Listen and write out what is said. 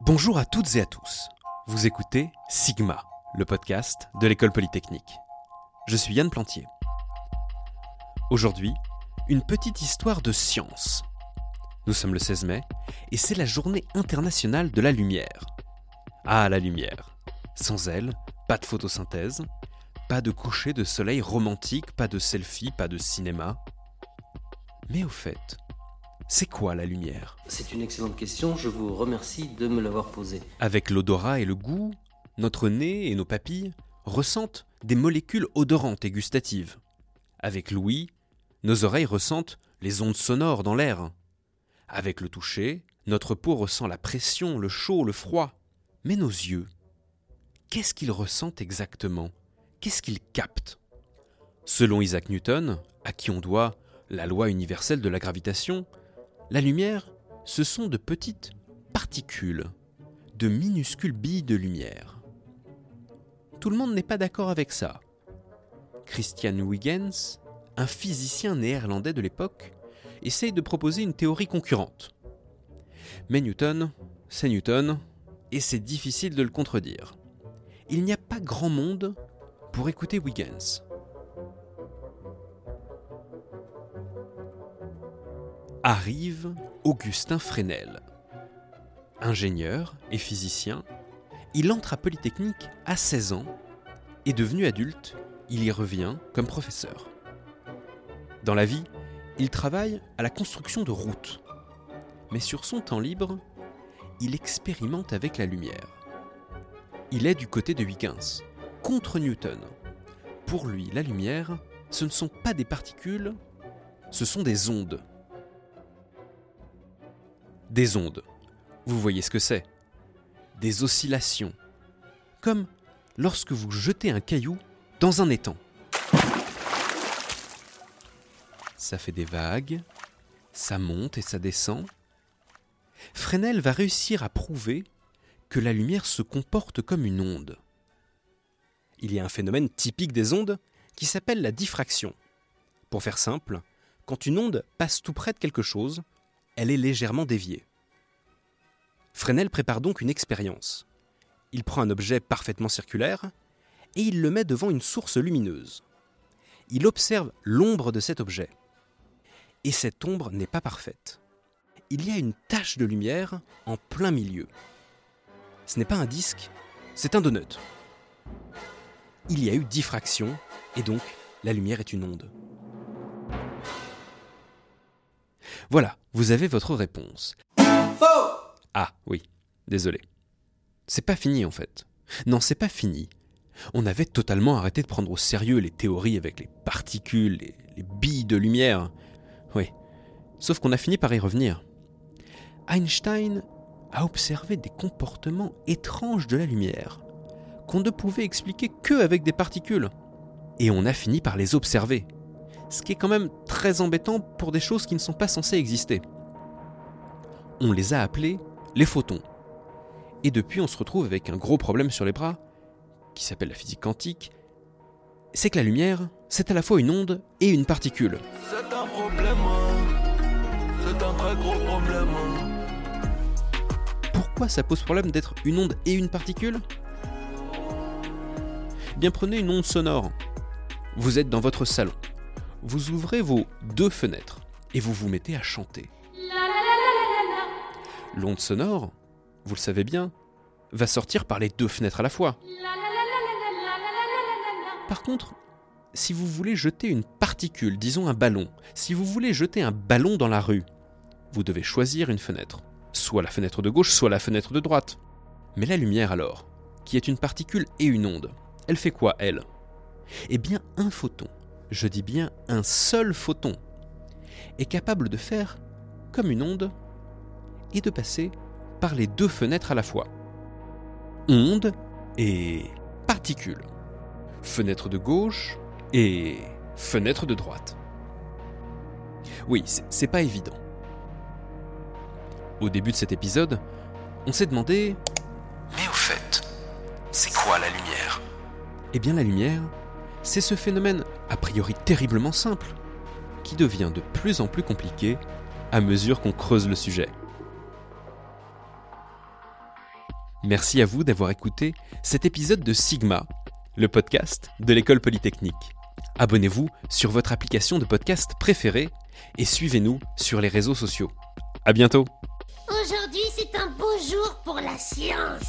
Bonjour à toutes et à tous. Vous écoutez Sigma, le podcast de l'école polytechnique. Je suis Yann Plantier. Aujourd'hui, une petite histoire de science. Nous sommes le 16 mai et c'est la journée internationale de la lumière. Ah, la lumière. Sans elle, pas de photosynthèse, pas de coucher de soleil romantique, pas de selfie, pas de cinéma. Mais au fait, c'est quoi la lumière? C'est une excellente question, je vous remercie de me l'avoir posée. Avec l'odorat et le goût, notre nez et nos papilles ressentent des molécules odorantes et gustatives. Avec l'ouïe, nos oreilles ressentent les ondes sonores dans l'air. Avec le toucher, notre peau ressent la pression, le chaud, le froid. Mais nos yeux, qu'est-ce qu'ils ressentent exactement? Qu'est-ce qu'ils captent? Selon Isaac Newton, à qui on doit la loi universelle de la gravitation, la lumière, ce sont de petites particules, de minuscules billes de lumière. Tout le monde n'est pas d'accord avec ça. Christian Huygens, un physicien néerlandais de l'époque, essaye de proposer une théorie concurrente. Mais Newton, c'est Newton, et c'est difficile de le contredire. Il n'y a pas grand monde pour écouter Huygens. Arrive Augustin Fresnel. Ingénieur et physicien, il entre à Polytechnique à 16 ans et devenu adulte, il y revient comme professeur. Dans la vie, il travaille à la construction de routes. Mais sur son temps libre, il expérimente avec la lumière. Il est du côté de Huygens, contre Newton. Pour lui, la lumière, ce ne sont pas des particules, ce sont des ondes. Des ondes. Vous voyez ce que c'est Des oscillations. Comme lorsque vous jetez un caillou dans un étang. Ça fait des vagues, ça monte et ça descend. Fresnel va réussir à prouver que la lumière se comporte comme une onde. Il y a un phénomène typique des ondes qui s'appelle la diffraction. Pour faire simple, quand une onde passe tout près de quelque chose, elle est légèrement déviée. Fresnel prépare donc une expérience. Il prend un objet parfaitement circulaire et il le met devant une source lumineuse. Il observe l'ombre de cet objet. Et cette ombre n'est pas parfaite. Il y a une tache de lumière en plein milieu. Ce n'est pas un disque, c'est un donut. Il y a eu diffraction et donc la lumière est une onde. Voilà, vous avez votre réponse. Ah oui, désolé. C'est pas fini en fait. Non, c'est pas fini. On avait totalement arrêté de prendre au sérieux les théories avec les particules, les, les billes de lumière. Oui. Sauf qu'on a fini par y revenir. Einstein a observé des comportements étranges de la lumière, qu'on ne pouvait expliquer que avec des particules. Et on a fini par les observer. Ce qui est quand même très embêtant pour des choses qui ne sont pas censées exister. On les a appelés les photons. Et depuis, on se retrouve avec un gros problème sur les bras, qui s'appelle la physique quantique. C'est que la lumière, c'est à la fois une onde et une particule. C'est un problème, c'est un très gros problème. Pourquoi ça pose problème d'être une onde et une particule? Eh Bien prenez une onde sonore. Vous êtes dans votre salon. Vous ouvrez vos deux fenêtres et vous vous mettez à chanter. L'onde sonore, vous le savez bien, va sortir par les deux fenêtres à la fois. Par contre, si vous voulez jeter une particule, disons un ballon, si vous voulez jeter un ballon dans la rue, vous devez choisir une fenêtre. Soit la fenêtre de gauche, soit la fenêtre de droite. Mais la lumière alors, qui est une particule et une onde, elle fait quoi, elle? Eh bien, un photon, je dis bien un seul photon, est capable de faire comme une onde et de passer par les deux fenêtres à la fois. Onde et particule. Fenêtre de gauche et fenêtre de droite. Oui, c'est c'est pas évident. Au début de cet épisode, on s'est demandé Mais au fait, c'est quoi la lumière? Eh bien la lumière, c'est ce phénomène a priori terriblement simple, qui devient de plus en plus compliqué à mesure qu'on creuse le sujet. Merci à vous d'avoir écouté cet épisode de Sigma, le podcast de l'école polytechnique. Abonnez-vous sur votre application de podcast préférée et suivez-nous sur les réseaux sociaux. À bientôt. Aujourd'hui, c'est un beau jour pour la science.